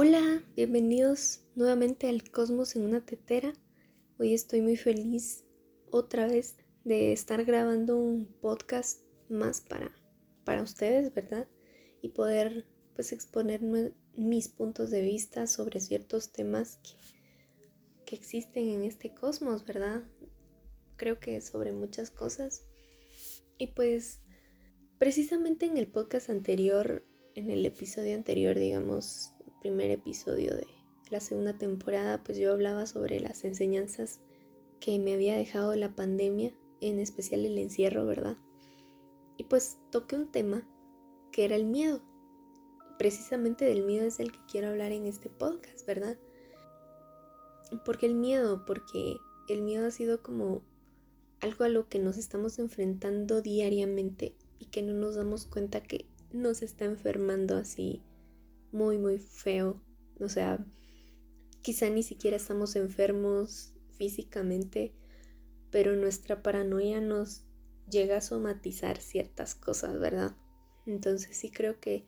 Hola, bienvenidos nuevamente al Cosmos en una tetera. Hoy estoy muy feliz otra vez de estar grabando un podcast más para, para ustedes, ¿verdad? Y poder pues exponer mis puntos de vista sobre ciertos temas que, que existen en este cosmos, ¿verdad? Creo que sobre muchas cosas. Y pues precisamente en el podcast anterior, en el episodio anterior, digamos, primer episodio de la segunda temporada, pues yo hablaba sobre las enseñanzas que me había dejado la pandemia, en especial el encierro, ¿verdad? Y pues toqué un tema que era el miedo. Precisamente del miedo es el que quiero hablar en este podcast, ¿verdad? Porque el miedo, porque el miedo ha sido como algo a lo que nos estamos enfrentando diariamente y que no nos damos cuenta que nos está enfermando así muy, muy feo. O sea, quizá ni siquiera estamos enfermos físicamente, pero nuestra paranoia nos llega a somatizar ciertas cosas, ¿verdad? Entonces sí creo que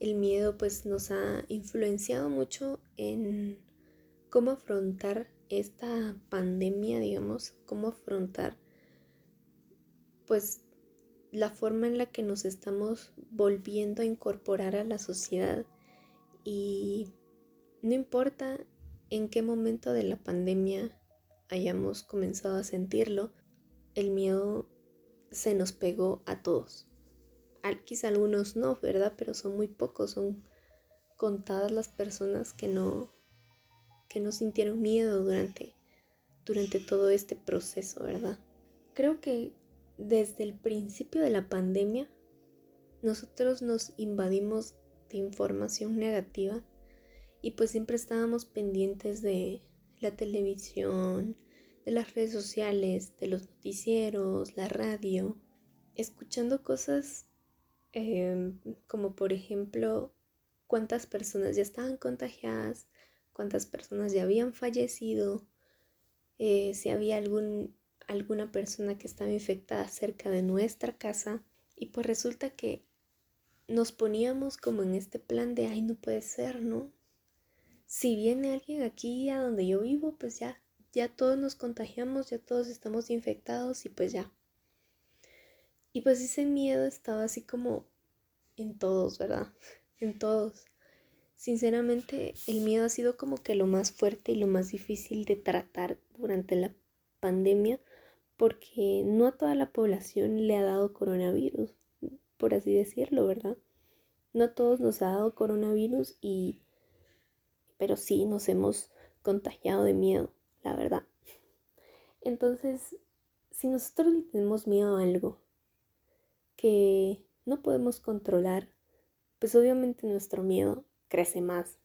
el miedo pues nos ha influenciado mucho en cómo afrontar esta pandemia, digamos, cómo afrontar pues la forma en la que nos estamos volviendo a incorporar a la sociedad y no importa en qué momento de la pandemia hayamos comenzado a sentirlo, el miedo se nos pegó a todos. Quizá algunos no, ¿verdad? Pero son muy pocos, son contadas las personas que no, que no sintieron miedo durante, durante todo este proceso, ¿verdad? Creo que desde el principio de la pandemia, nosotros nos invadimos de información negativa y pues siempre estábamos pendientes de la televisión, de las redes sociales, de los noticieros, la radio, escuchando cosas em, como por ejemplo cuántas personas ya estaban contagiadas, cuántas personas ya habían fallecido, eh, si había algún, alguna persona que estaba infectada cerca de nuestra casa. Y pues resulta que nos poníamos como en este plan de, ay, no puede ser, ¿no? Si viene alguien aquí a donde yo vivo, pues ya, ya todos nos contagiamos, ya todos estamos infectados y pues ya. Y pues ese miedo estaba así como en todos, ¿verdad? En todos. Sinceramente, el miedo ha sido como que lo más fuerte y lo más difícil de tratar durante la pandemia porque no a toda la población le ha dado coronavirus por así decirlo, ¿verdad? No a todos nos ha dado coronavirus y pero sí nos hemos contagiado de miedo, la verdad. Entonces, si nosotros le tenemos miedo a algo que no podemos controlar, pues obviamente nuestro miedo crece más.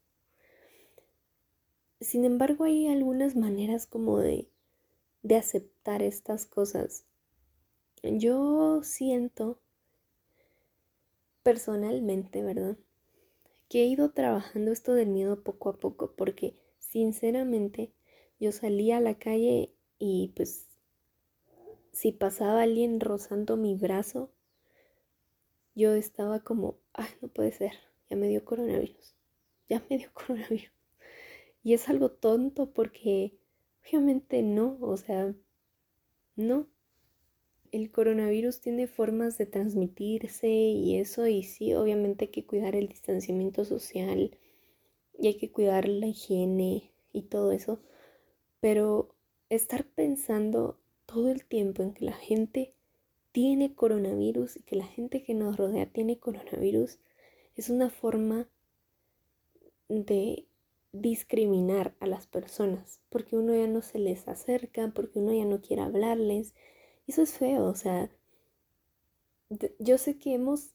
Sin embargo, hay algunas maneras como de, de aceptar estas cosas. Yo siento personalmente, ¿verdad? Que he ido trabajando esto del miedo poco a poco porque sinceramente yo salía a la calle y pues si pasaba alguien rozando mi brazo, yo estaba como, ay, no puede ser, ya me dio coronavirus, ya me dio coronavirus. Y es algo tonto porque obviamente no, o sea, no, el coronavirus tiene formas de transmitirse y eso, y sí, obviamente hay que cuidar el distanciamiento social y hay que cuidar la higiene y todo eso, pero estar pensando todo el tiempo en que la gente tiene coronavirus y que la gente que nos rodea tiene coronavirus es una forma de discriminar a las personas, porque uno ya no se les acerca, porque uno ya no quiere hablarles, eso es feo, o sea, yo sé que hemos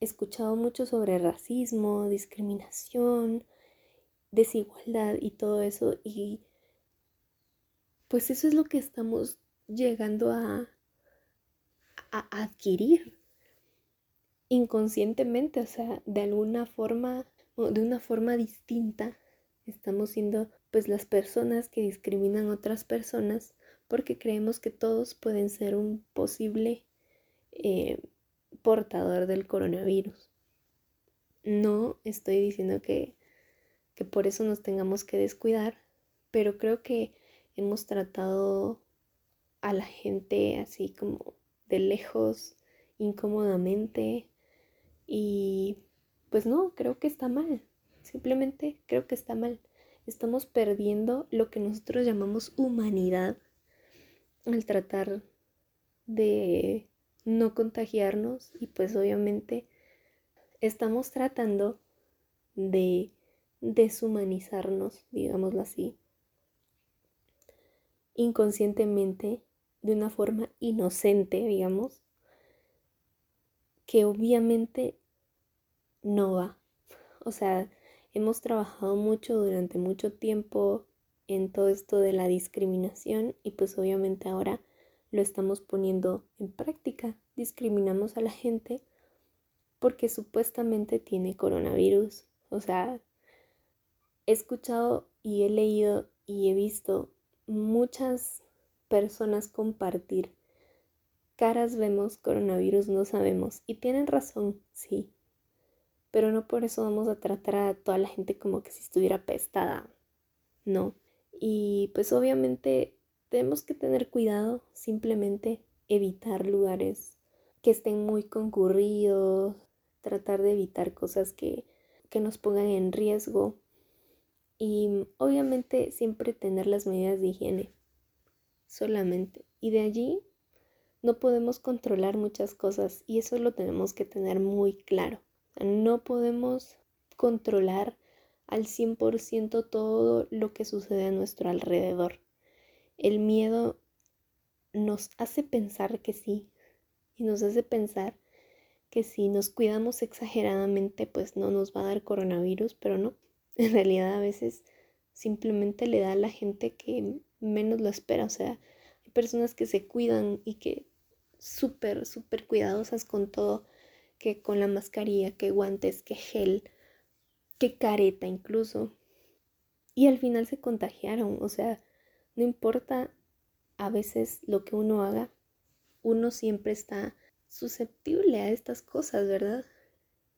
escuchado mucho sobre racismo, discriminación, desigualdad y todo eso y pues eso es lo que estamos llegando a, a adquirir inconscientemente, o sea, de alguna forma de una forma distinta estamos siendo pues las personas que discriminan a otras personas porque creemos que todos pueden ser un posible eh, portador del coronavirus. No estoy diciendo que, que por eso nos tengamos que descuidar, pero creo que hemos tratado a la gente así como de lejos, incómodamente, y pues no, creo que está mal. Simplemente creo que está mal. Estamos perdiendo lo que nosotros llamamos humanidad al tratar de no contagiarnos y pues obviamente estamos tratando de deshumanizarnos, digámoslo así, inconscientemente, de una forma inocente, digamos, que obviamente no va. O sea, hemos trabajado mucho durante mucho tiempo en todo esto de la discriminación y pues obviamente ahora lo estamos poniendo en práctica. Discriminamos a la gente porque supuestamente tiene coronavirus. O sea, he escuchado y he leído y he visto muchas personas compartir. Caras vemos, coronavirus no sabemos. Y tienen razón, sí. Pero no por eso vamos a tratar a toda la gente como que si estuviera pestada. No. Y pues obviamente tenemos que tener cuidado, simplemente evitar lugares que estén muy concurridos, tratar de evitar cosas que, que nos pongan en riesgo y obviamente siempre tener las medidas de higiene solamente. Y de allí no podemos controlar muchas cosas y eso lo tenemos que tener muy claro. No podemos controlar al 100% todo lo que sucede a nuestro alrededor. El miedo nos hace pensar que sí y nos hace pensar que si nos cuidamos exageradamente pues no nos va a dar coronavirus, pero no. En realidad a veces simplemente le da a la gente que menos lo espera. O sea, hay personas que se cuidan y que súper, súper cuidadosas con todo, que con la mascarilla, que guantes, que gel, qué careta incluso. Y al final se contagiaron, o sea, no importa a veces lo que uno haga, uno siempre está susceptible a estas cosas, ¿verdad?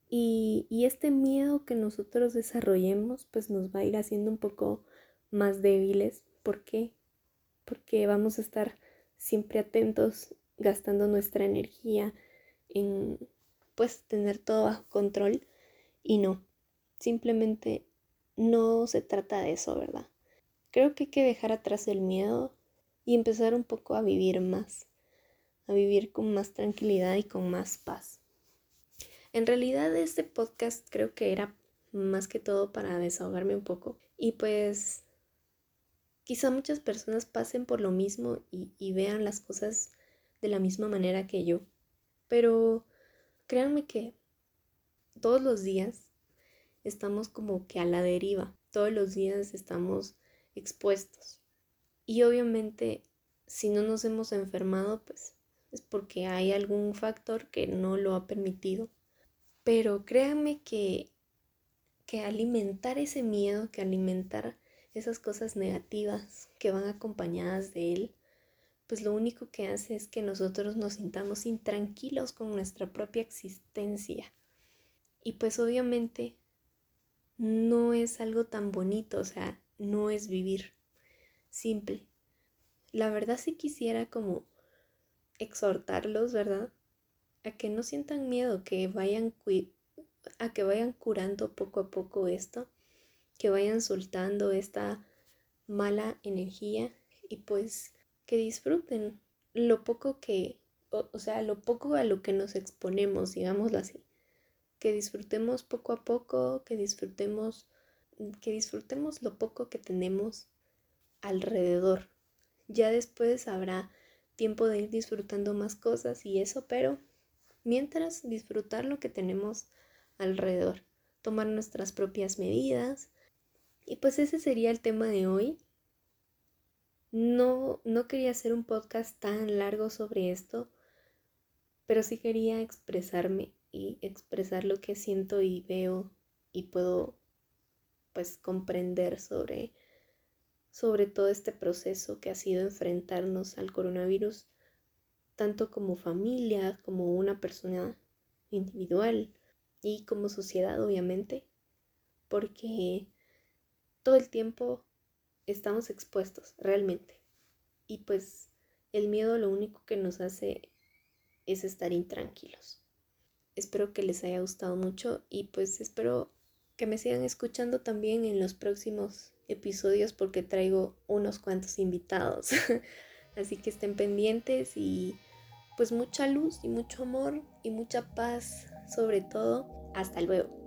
Y, y, este miedo que nosotros desarrollemos, pues nos va a ir haciendo un poco más débiles. ¿Por qué? Porque vamos a estar siempre atentos, gastando nuestra energía en, pues, tener todo bajo control. Y no, Simplemente no se trata de eso, ¿verdad? Creo que hay que dejar atrás el miedo y empezar un poco a vivir más, a vivir con más tranquilidad y con más paz. En realidad este podcast creo que era más que todo para desahogarme un poco y pues quizá muchas personas pasen por lo mismo y, y vean las cosas de la misma manera que yo, pero créanme que todos los días estamos como que a la deriva. Todos los días estamos expuestos. Y obviamente, si no nos hemos enfermado, pues es porque hay algún factor que no lo ha permitido. Pero créanme que, que alimentar ese miedo, que alimentar esas cosas negativas que van acompañadas de él, pues lo único que hace es que nosotros nos sintamos intranquilos con nuestra propia existencia. Y pues obviamente no es algo tan bonito, o sea, no es vivir simple. La verdad sí quisiera como exhortarlos, ¿verdad? A que no sientan miedo, que vayan a que vayan curando poco a poco esto, que vayan soltando esta mala energía y pues que disfruten lo poco que, o, o sea, lo poco a lo que nos exponemos, digámoslo así que disfrutemos poco a poco, que disfrutemos, que disfrutemos lo poco que tenemos alrededor. Ya después habrá tiempo de ir disfrutando más cosas y eso, pero mientras disfrutar lo que tenemos alrededor, tomar nuestras propias medidas. Y pues ese sería el tema de hoy. No, no quería hacer un podcast tan largo sobre esto, pero sí quería expresarme y expresar lo que siento y veo y puedo pues comprender sobre sobre todo este proceso que ha sido enfrentarnos al coronavirus tanto como familia, como una persona individual y como sociedad, obviamente, porque todo el tiempo estamos expuestos, realmente. Y pues el miedo lo único que nos hace es estar intranquilos. Espero que les haya gustado mucho y pues espero que me sigan escuchando también en los próximos episodios porque traigo unos cuantos invitados. Así que estén pendientes y pues mucha luz y mucho amor y mucha paz sobre todo. Hasta luego.